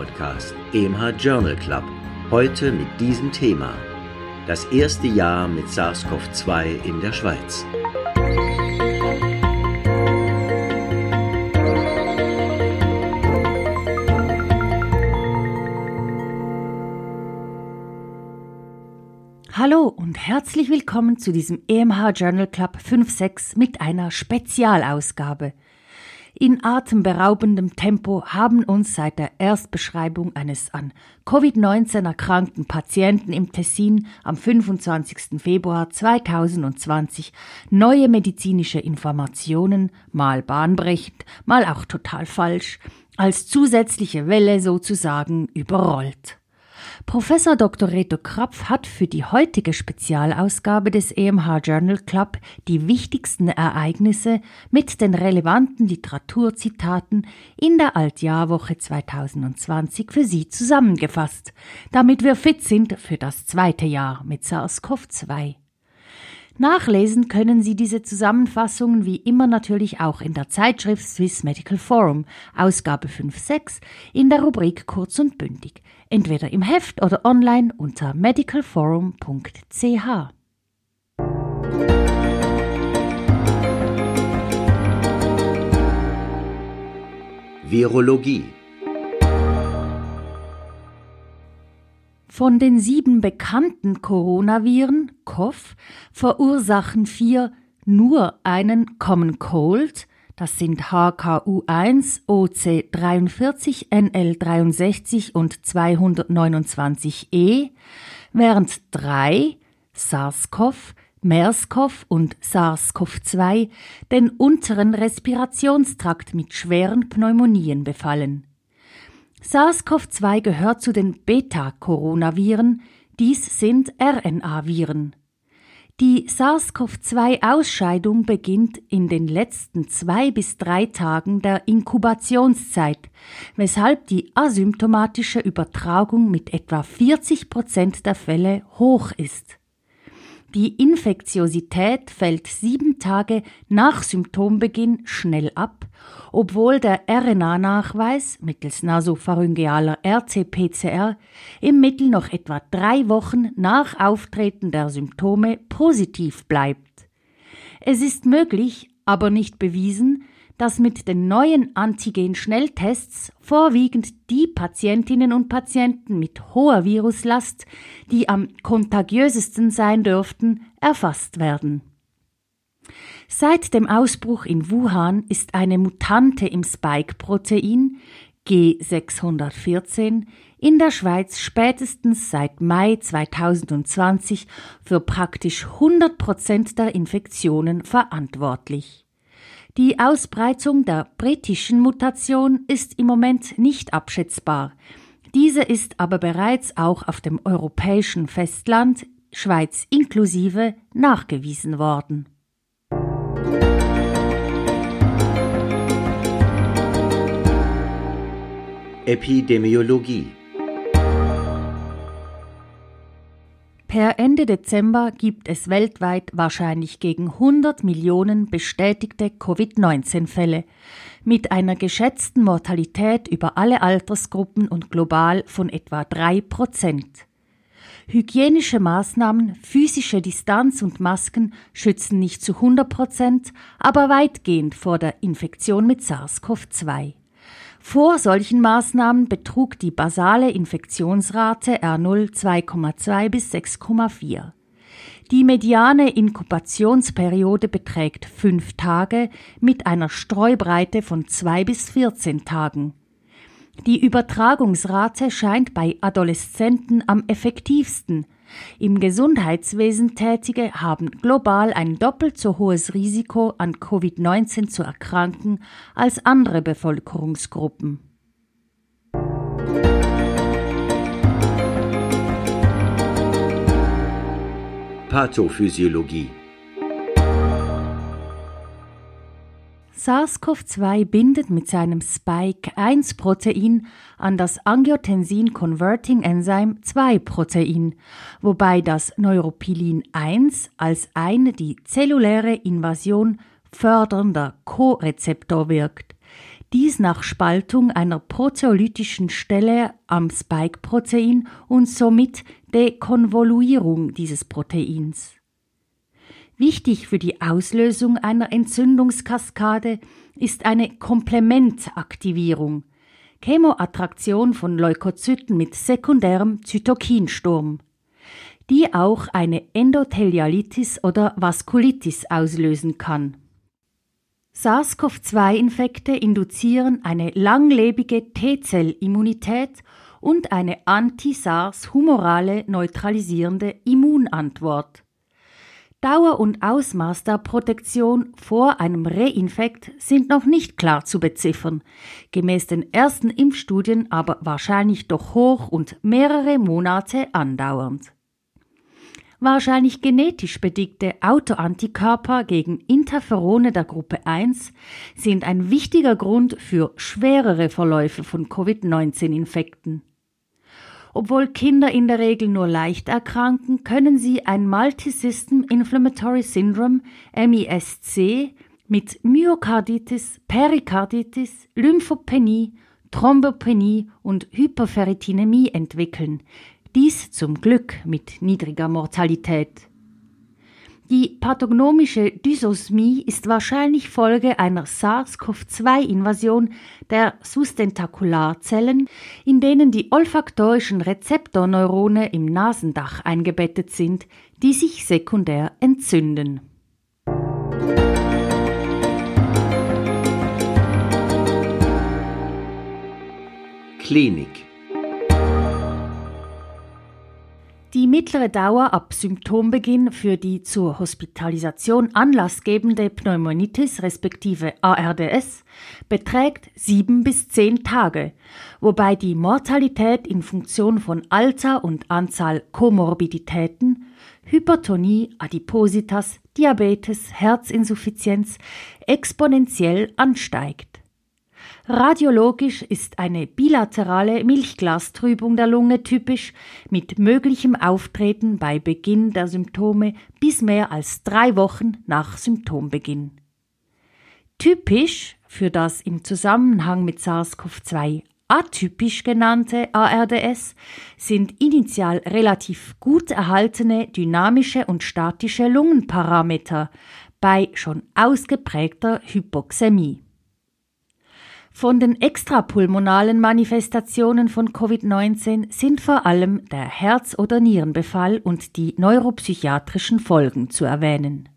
Podcast, EMH Journal Club. Heute mit diesem Thema. Das erste Jahr mit SARS-CoV-2 in der Schweiz. Hallo und herzlich willkommen zu diesem EMH Journal Club 5.6 mit einer Spezialausgabe. In atemberaubendem Tempo haben uns seit der Erstbeschreibung eines an Covid-19 erkrankten Patienten im Tessin am 25. Februar 2020 neue medizinische Informationen, mal bahnbrechend, mal auch total falsch, als zusätzliche Welle sozusagen überrollt. Professor Dr. Reto Krapf hat für die heutige Spezialausgabe des EMH Journal Club die wichtigsten Ereignisse mit den relevanten Literaturzitaten in der Altjahrwoche 2020 für Sie zusammengefasst, damit wir fit sind für das zweite Jahr mit SARS-CoV-2. Nachlesen können Sie diese Zusammenfassungen wie immer natürlich auch in der Zeitschrift Swiss Medical Forum, Ausgabe 5.6, in der Rubrik Kurz und Bündig, entweder im Heft oder online unter medicalforum.ch. Virologie Von den sieben bekannten Coronaviren, COV, verursachen vier nur einen Common Cold, das sind HKU1, OC43, NL63 und 229E, während drei, SARS-CoV, MERS-CoV und SARS-CoV-2, den unteren Respirationstrakt mit schweren Pneumonien befallen. SARS-CoV-2 gehört zu den Beta-Coronaviren, dies sind RNA-Viren. Die SARS-CoV-2-Ausscheidung beginnt in den letzten zwei bis drei Tagen der Inkubationszeit, weshalb die asymptomatische Übertragung mit etwa 40 Prozent der Fälle hoch ist. Die Infektiosität fällt sieben Tage nach Symptombeginn schnell ab, obwohl der RNA-Nachweis mittels nasopharyngealer RT-PCR im Mittel noch etwa drei Wochen nach Auftreten der Symptome positiv bleibt. Es ist möglich, aber nicht bewiesen, dass mit den neuen Antigen-Schnelltests vorwiegend die Patientinnen und Patienten mit hoher Viruslast, die am kontagiösesten sein dürften, erfasst werden. Seit dem Ausbruch in Wuhan ist eine Mutante im Spike-Protein G614 in der Schweiz spätestens seit Mai 2020 für praktisch 100 Prozent der Infektionen verantwortlich. Die Ausbreitung der britischen Mutation ist im Moment nicht abschätzbar. Diese ist aber bereits auch auf dem europäischen Festland, Schweiz inklusive, nachgewiesen worden. Epidemiologie Per Ende Dezember gibt es weltweit wahrscheinlich gegen 100 Millionen bestätigte Covid-19-Fälle mit einer geschätzten Mortalität über alle Altersgruppen und global von etwa drei Prozent. Hygienische Maßnahmen, physische Distanz und Masken schützen nicht zu 100 Prozent, aber weitgehend vor der Infektion mit SARS-CoV-2. Vor solchen Maßnahmen betrug die basale Infektionsrate R0 2,2 bis 6,4. Die mediane Inkubationsperiode beträgt fünf Tage mit einer Streubreite von zwei bis 14 Tagen. Die Übertragungsrate scheint bei Adoleszenten am effektivsten – im Gesundheitswesen Tätige haben global ein doppelt so hohes Risiko, an Covid-19 zu erkranken, als andere Bevölkerungsgruppen. Pathophysiologie SARS-CoV-2 bindet mit seinem Spike-1-Protein an das Angiotensin-Converting-Enzyme 2-Protein, wobei das Neuropilin-1 als ein die zelluläre Invasion fördernder Co-Rezeptor wirkt. Dies nach Spaltung einer proteolytischen Stelle am Spike-Protein und somit Dekonvoluierung dieses Proteins. Wichtig für die Auslösung einer Entzündungskaskade ist eine Komplementaktivierung, Chemoattraktion von Leukozyten mit sekundärem Zytokinsturm, die auch eine Endothelialitis oder Vaskulitis auslösen kann. SARS-CoV-2-Infekte induzieren eine langlebige T-Zell-Immunität und eine anti-SARS-humorale neutralisierende Immunantwort. Dauer und Ausmaß der Protektion vor einem Reinfekt sind noch nicht klar zu beziffern, gemäß den ersten Impfstudien aber wahrscheinlich doch hoch und mehrere Monate andauernd. Wahrscheinlich genetisch bedingte Autoantikörper gegen Interferone der Gruppe 1 sind ein wichtiger Grund für schwerere Verläufe von Covid-19-Infekten. Obwohl Kinder in der Regel nur leicht erkranken, können sie ein Multisystem Inflammatory Syndrome MISC mit Myokarditis, Perikarditis, Lymphopenie, Thrombopenie und Hyperferritinemie entwickeln. Dies zum Glück mit niedriger Mortalität. Die pathognomische Dysosmie ist wahrscheinlich Folge einer SARS-CoV-2-Invasion der Sustentakullarzellen, in denen die olfaktorischen Rezeptorneurone im Nasendach eingebettet sind, die sich sekundär entzünden. Klinik Die mittlere Dauer ab Symptombeginn für die zur Hospitalisation anlassgebende Pneumonitis respektive ARDS beträgt sieben bis zehn Tage, wobei die Mortalität in Funktion von Alter und Anzahl Komorbiditäten, Hypertonie, Adipositas, Diabetes, Herzinsuffizienz exponentiell ansteigt. Radiologisch ist eine bilaterale Milchglastrübung der Lunge typisch, mit möglichem Auftreten bei Beginn der Symptome bis mehr als drei Wochen nach Symptombeginn. Typisch für das im Zusammenhang mit SARS-CoV-2 atypisch genannte ARDS sind initial relativ gut erhaltene dynamische und statische Lungenparameter bei schon ausgeprägter Hypoxämie. Von den extrapulmonalen Manifestationen von Covid-19 sind vor allem der Herz- oder Nierenbefall und die neuropsychiatrischen Folgen zu erwähnen.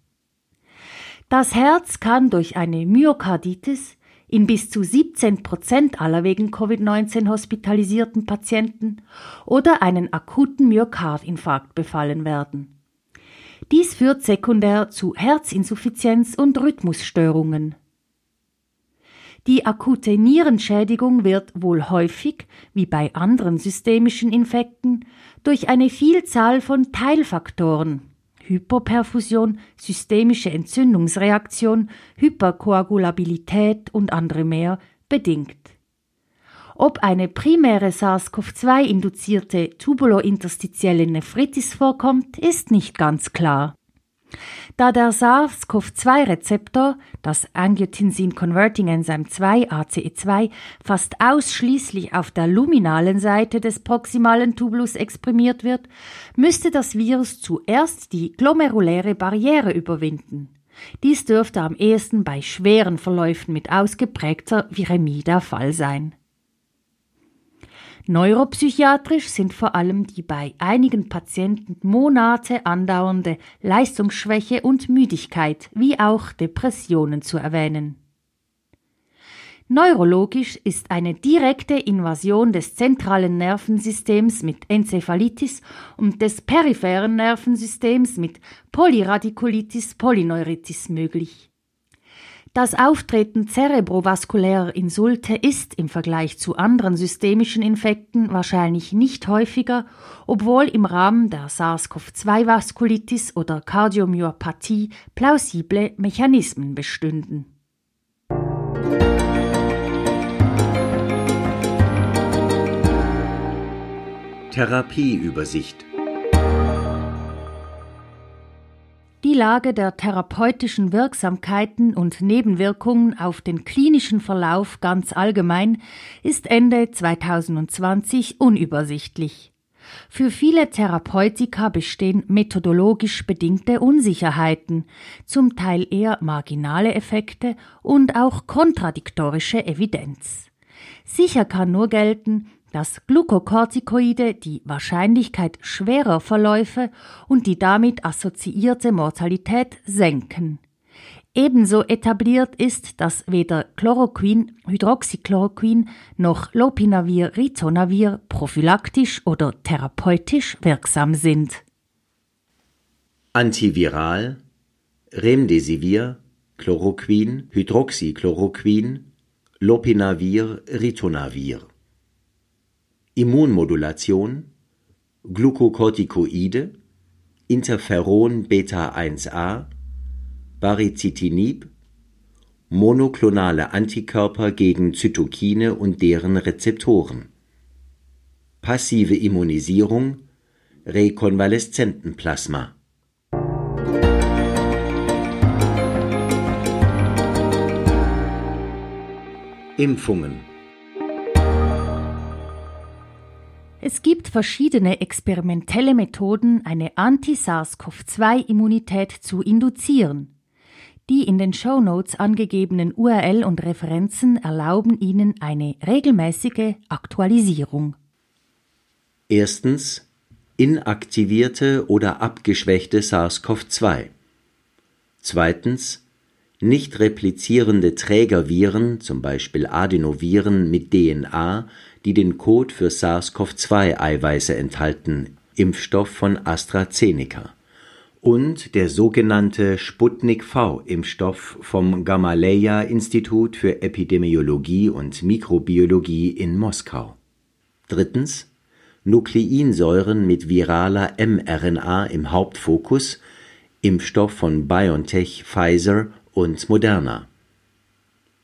Das Herz kann durch eine Myokarditis in bis zu 17 Prozent aller wegen Covid-19 hospitalisierten Patienten oder einen akuten Myokardinfarkt befallen werden. Dies führt sekundär zu Herzinsuffizienz und Rhythmusstörungen. Die akute Nierenschädigung wird wohl häufig, wie bei anderen systemischen Infekten, durch eine Vielzahl von Teilfaktoren Hypoperfusion, systemische Entzündungsreaktion, Hyperkoagulabilität und andere mehr bedingt. Ob eine primäre SARS-CoV-2 induzierte tubulointerstitielle Nephritis vorkommt, ist nicht ganz klar. Da der SARS-CoV-2-Rezeptor, das Angiotensin Converting Enzyme 2 ACE2, fast ausschließlich auf der luminalen Seite des proximalen Tubulus exprimiert wird, müsste das Virus zuerst die glomeruläre Barriere überwinden. Dies dürfte am ehesten bei schweren Verläufen mit ausgeprägter Viremie der Fall sein. Neuropsychiatrisch sind vor allem die bei einigen Patienten Monate andauernde Leistungsschwäche und Müdigkeit wie auch Depressionen zu erwähnen. Neurologisch ist eine direkte Invasion des zentralen Nervensystems mit Enzephalitis und des peripheren Nervensystems mit Polyradikulitis polyneuritis möglich. Das Auftreten zerebrovaskulärer Insulte ist im Vergleich zu anderen systemischen Infekten wahrscheinlich nicht häufiger, obwohl im Rahmen der SARS-CoV-2-Vaskulitis oder Kardiomyopathie plausible Mechanismen bestünden. Therapieübersicht Die Lage der therapeutischen Wirksamkeiten und Nebenwirkungen auf den klinischen Verlauf ganz allgemein ist Ende 2020 unübersichtlich. Für viele Therapeutika bestehen methodologisch bedingte Unsicherheiten, zum Teil eher marginale Effekte und auch kontradiktorische Evidenz. Sicher kann nur gelten, dass Glukokortikoide die Wahrscheinlichkeit schwerer Verläufe und die damit assoziierte Mortalität senken. Ebenso etabliert ist, dass weder Chloroquin, Hydroxychloroquin noch Lopinavir, Ritonavir prophylaktisch oder therapeutisch wirksam sind. Antiviral, Remdesivir, Chloroquin, Hydroxychloroquin, Lopinavir, Ritonavir. Immunmodulation, Glukokortikoide, Interferon Beta 1a, Baricitinib, monoklonale Antikörper gegen Zytokine und deren Rezeptoren, passive Immunisierung, Rekonvaleszentenplasma. Impfungen Es gibt verschiedene experimentelle Methoden, eine Anti-SARS-CoV-2-Immunität zu induzieren. Die in den Show Notes angegebenen URL und Referenzen erlauben Ihnen eine regelmäßige Aktualisierung. Erstens inaktivierte oder abgeschwächte SARS-CoV-2. Zweitens nicht replizierende Trägerviren, zum Beispiel Adenoviren mit DNA, die den Code für SARS-CoV-2-Eiweiße enthalten, Impfstoff von AstraZeneca. Und der sogenannte Sputnik V-Impfstoff vom Gamaleya-Institut für Epidemiologie und Mikrobiologie in Moskau. Drittens Nukleinsäuren mit viraler mRNA im Hauptfokus, Impfstoff von BioNTech, Pfizer und Moderna.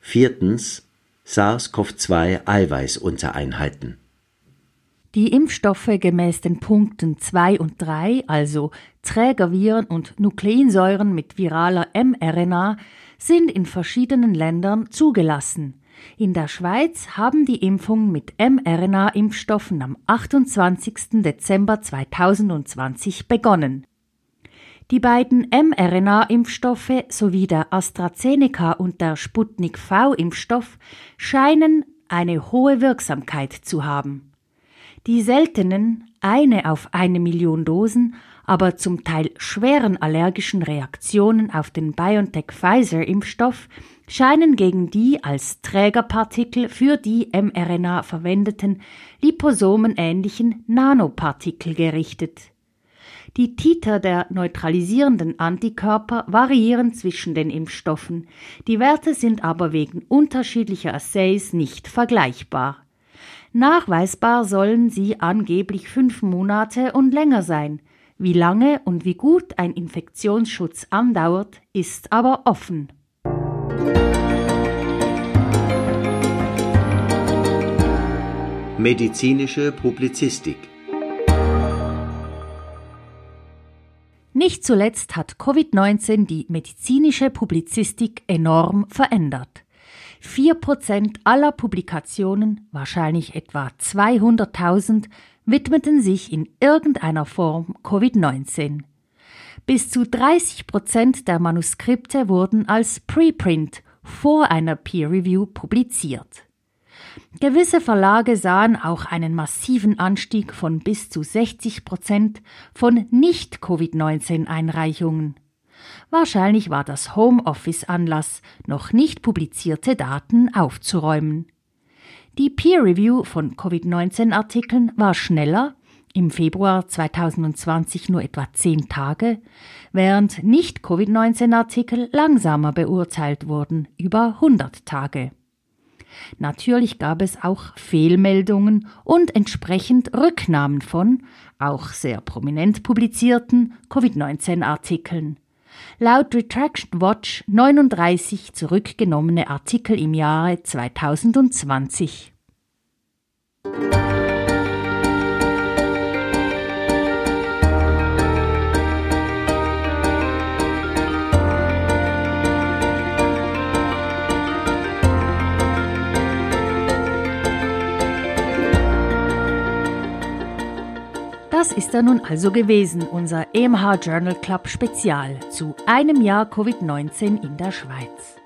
Viertens SARS-CoV-2-Eiweißuntereinheiten. Die Impfstoffe gemäß den Punkten 2 und 3, also Trägerviren und Nukleinsäuren mit viraler mRNA, sind in verschiedenen Ländern zugelassen. In der Schweiz haben die Impfungen mit mRNA-Impfstoffen am 28. Dezember 2020 begonnen. Die beiden mRNA-Impfstoffe sowie der AstraZeneca und der Sputnik V-Impfstoff scheinen eine hohe Wirksamkeit zu haben. Die seltenen, eine auf eine Million Dosen, aber zum Teil schweren allergischen Reaktionen auf den BioNTech-Pfizer-Impfstoff scheinen gegen die als Trägerpartikel für die mRNA verwendeten liposomenähnlichen Nanopartikel gerichtet. Die Titer der neutralisierenden Antikörper variieren zwischen den Impfstoffen, die Werte sind aber wegen unterschiedlicher Assays nicht vergleichbar. Nachweisbar sollen sie angeblich fünf Monate und länger sein. Wie lange und wie gut ein Infektionsschutz andauert, ist aber offen. Medizinische Publizistik Nicht zuletzt hat Covid-19 die medizinische Publizistik enorm verändert. Vier Prozent aller Publikationen, wahrscheinlich etwa 200.000, widmeten sich in irgendeiner Form Covid-19. Bis zu 30 Prozent der Manuskripte wurden als Preprint vor einer Peer Review publiziert. Gewisse Verlage sahen auch einen massiven Anstieg von bis zu 60 Prozent von Nicht-Covid-19-Einreichungen. Wahrscheinlich war das Homeoffice Anlass, noch nicht publizierte Daten aufzuräumen. Die Peer Review von Covid-19-Artikeln war schneller, im Februar 2020 nur etwa zehn Tage, während Nicht-Covid-19-Artikel langsamer beurteilt wurden, über 100 Tage. Natürlich gab es auch Fehlmeldungen und entsprechend Rücknahmen von, auch sehr prominent publizierten, Covid-19-Artikeln. Laut Retraction Watch 39 zurückgenommene Artikel im Jahre 2020. Das ist er nun also gewesen, unser EMH Journal Club Spezial zu einem Jahr Covid-19 in der Schweiz.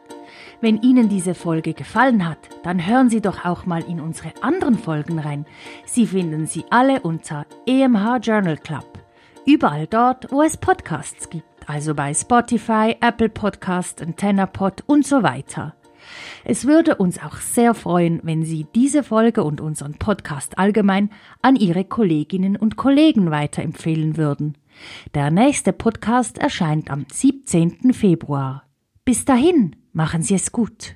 Wenn Ihnen diese Folge gefallen hat, dann hören Sie doch auch mal in unsere anderen Folgen rein. Sie finden sie alle unter EMH Journal Club. Überall dort, wo es Podcasts gibt, also bei Spotify, Apple Podcast, AntennaPod und so weiter. Es würde uns auch sehr freuen, wenn Sie diese Folge und unseren Podcast allgemein an Ihre Kolleginnen und Kollegen weiterempfehlen würden. Der nächste Podcast erscheint am 17. Februar. Bis dahin, machen Sie es gut.